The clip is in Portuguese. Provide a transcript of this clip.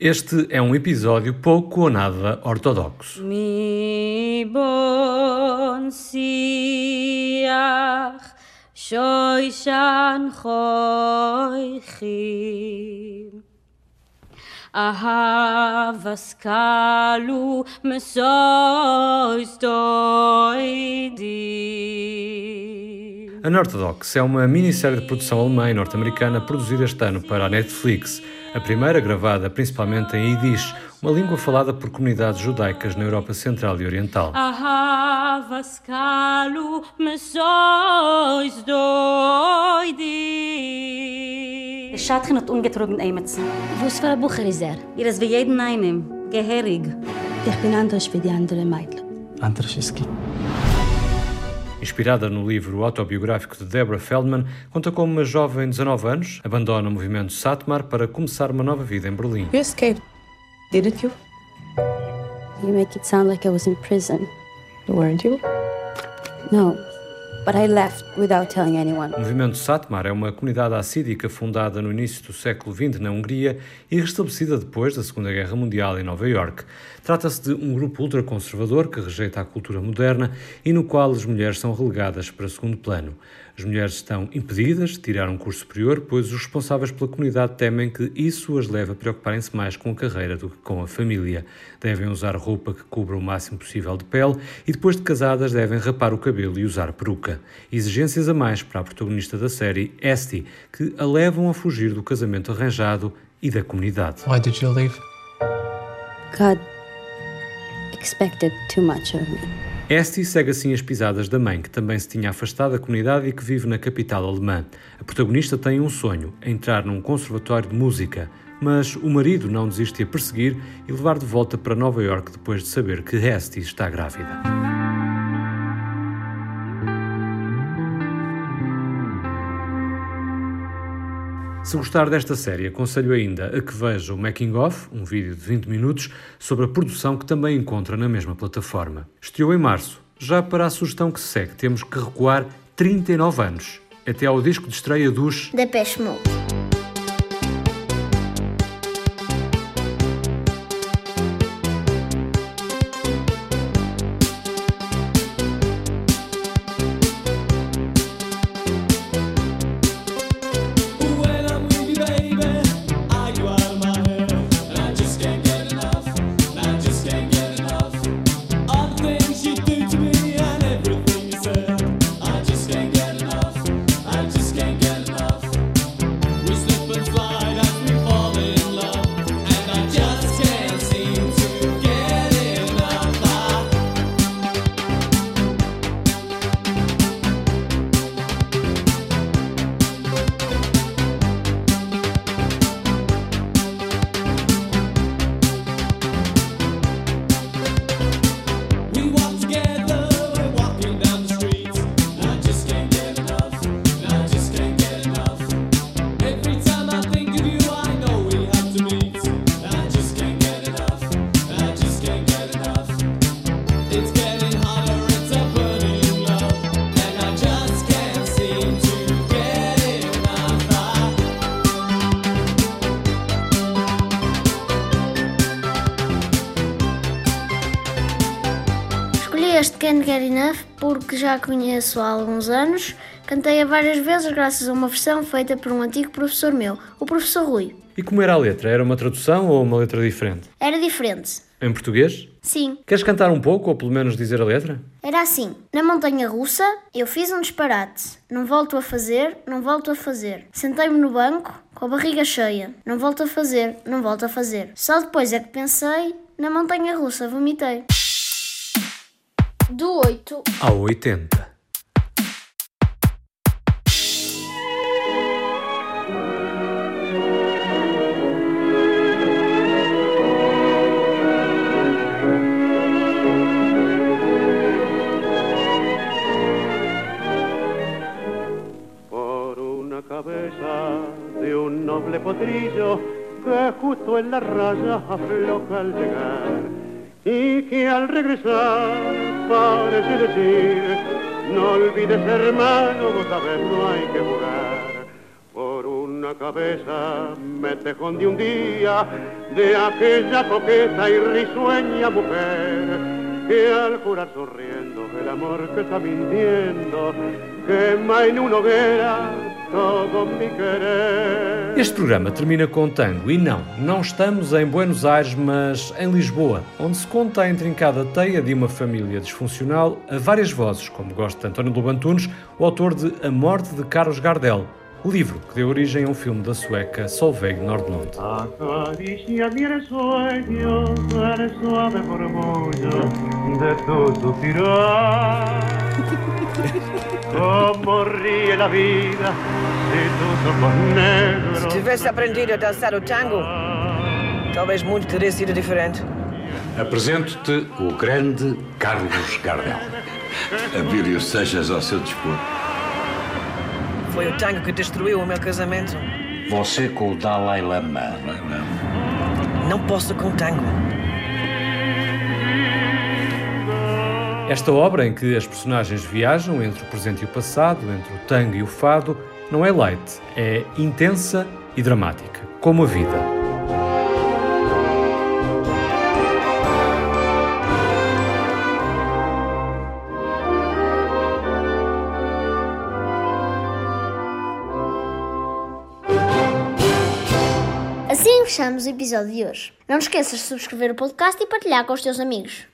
Este é um episódio pouco ou nada ortodoxo. Mi bon siach shoishan choichim Unorthodox é uma minissérie de produção alemã e norte-americana produzida este ano para a Netflix. A primeira, gravada principalmente em Yiddish, uma língua falada por comunidades judaicas na Europa Central e Oriental. Schatchen hat ungetrogen Eimetsen. Was für ein Bucher ist er? Ihr ist wie jeden einem. Geherig. Ich bin anders wie die anderen Mädchen. Andraszewski. Inspirada no livro autobiográfico de Deborah Feldman, conta como uma jovem de 19 anos abandona o movimento Satmar para começar uma nova vida em Berlim. You escaped, didn't you? You make it sound like I was in prison. Weren't you? No, but I left without telling anyone. O movimento Satmar é uma comunidade assídica fundada no início do século XX na Hungria e restabelecida depois da Segunda Guerra Mundial em Nova Iorque. Trata-se de um grupo ultraconservador que rejeita a cultura moderna e no qual as mulheres são relegadas para segundo plano. As mulheres estão impedidas de tirar um curso superior, pois os responsáveis pela comunidade temem que isso as leve a preocuparem-se mais com a carreira do que com a família. Devem usar roupa que cubra o máximo possível de pele e, depois de casadas, devem rapar o cabelo e usar peruca. Exigências a mais para a protagonista da série, Esti, que a levam a fugir do casamento arranjado e da comunidade. Why did you leave? God expected too much of me. Esti segue assim as pisadas da mãe, que também se tinha afastado da comunidade e que vive na capital alemã. A protagonista tem um sonho, entrar num conservatório de música, mas o marido não desiste de a perseguir e levar de volta para Nova York depois de saber que Esti está grávida. Se gostar desta série, aconselho ainda a que veja o Making Of, um vídeo de 20 minutos, sobre a produção que também encontra na mesma plataforma. Estreou em março. Já para a sugestão que se segue, temos que recuar 39 anos, até ao disco de estreia dos Depeche Mode. Can't Get Enough porque já a conheço há alguns anos. Cantei-a várias vezes graças a uma versão feita por um antigo professor meu, o professor Rui. E como era a letra? Era uma tradução ou uma letra diferente? Era diferente. Em português? Sim, Queres cantar um pouco ou pelo menos dizer a letra? era assim. Na montanha russa, eu fiz um disparate. Não volto a fazer, não volto a fazer. Sentei-me no banco, com a barriga cheia. Não volto a fazer, não volto a fazer. Só depois é que pensei, na montanha russa vomitei. Do 8 Ao 80. por una cabeza de un noble potrillo que justo en la raya afloja al llegar y que al regresar parece decir no olvides hermano, vos sabes no hay que jugar por una cabeza me tejón de un día de aquella coqueta y risueña mujer que al jurar sonriendo el amor que está mintiendo quema en una hoguera. Este programa termina com tango. E não, não estamos em Buenos Aires, mas em Lisboa, onde se conta a intrincada teia de uma família disfuncional a várias vozes, como gosta de António Lobo Antunes, o autor de A Morte de Carlos Gardel, o livro que deu origem a um filme da sueca Solveig Nordlund. Como ríe la vida si tus ojos negros. tivesse aprendido a dançar o tango, talvez muito teria sido diferente. Apresento-te o grande Carlos Gardel. Abílio sejas ao seu dispor. Foi o tango que destruiu o meu casamento. Você com o Dalai Lama. Não posso com tango. Esta obra, em que as personagens viajam entre o presente e o passado, entre o tango e o fado, não é light, é intensa e dramática, como a vida. Assim fechamos o episódio de hoje. Não esqueças de subscrever o podcast e partilhar com os teus amigos.